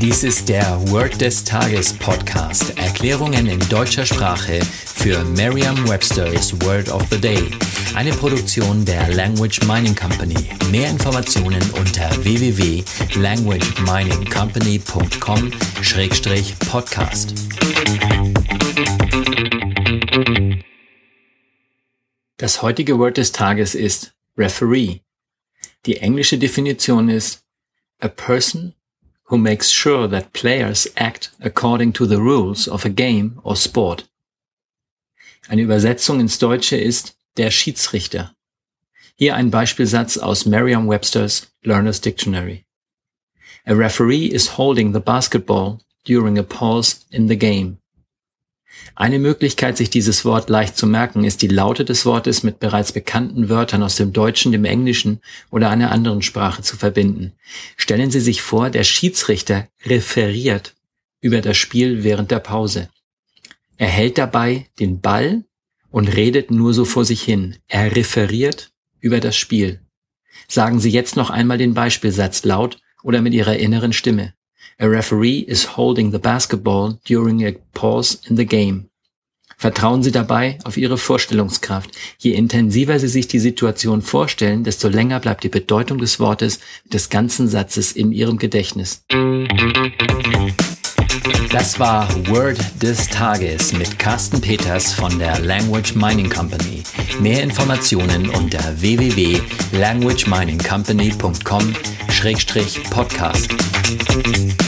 Dies ist der Word des Tages Podcast. Erklärungen in deutscher Sprache für Merriam-Webster's Word of the Day. Eine Produktion der Language Mining Company. Mehr Informationen unter www.languageminingcompany.com-podcast. Das heutige Word des Tages ist Referee. Die englische Definition ist a person who makes sure that players act according to the rules of a game or sport. Eine Übersetzung ins Deutsche ist der Schiedsrichter. Hier ein Beispielsatz aus Merriam-Webster's Learner's Dictionary. A referee is holding the basketball during a pause in the game. Eine Möglichkeit, sich dieses Wort leicht zu merken, ist die Laute des Wortes mit bereits bekannten Wörtern aus dem Deutschen, dem Englischen oder einer anderen Sprache zu verbinden. Stellen Sie sich vor, der Schiedsrichter referiert über das Spiel während der Pause. Er hält dabei den Ball und redet nur so vor sich hin. Er referiert über das Spiel. Sagen Sie jetzt noch einmal den Beispielsatz laut oder mit Ihrer inneren Stimme. A referee is holding the basketball during a pause in the game. Vertrauen Sie dabei auf Ihre Vorstellungskraft. Je intensiver Sie sich die Situation vorstellen, desto länger bleibt die Bedeutung des Wortes, des ganzen Satzes in Ihrem Gedächtnis. Das war Word des Tages mit Carsten Peters von der Language Mining Company. Mehr Informationen unter www.languageminingcompany.com-podcast. Thank you.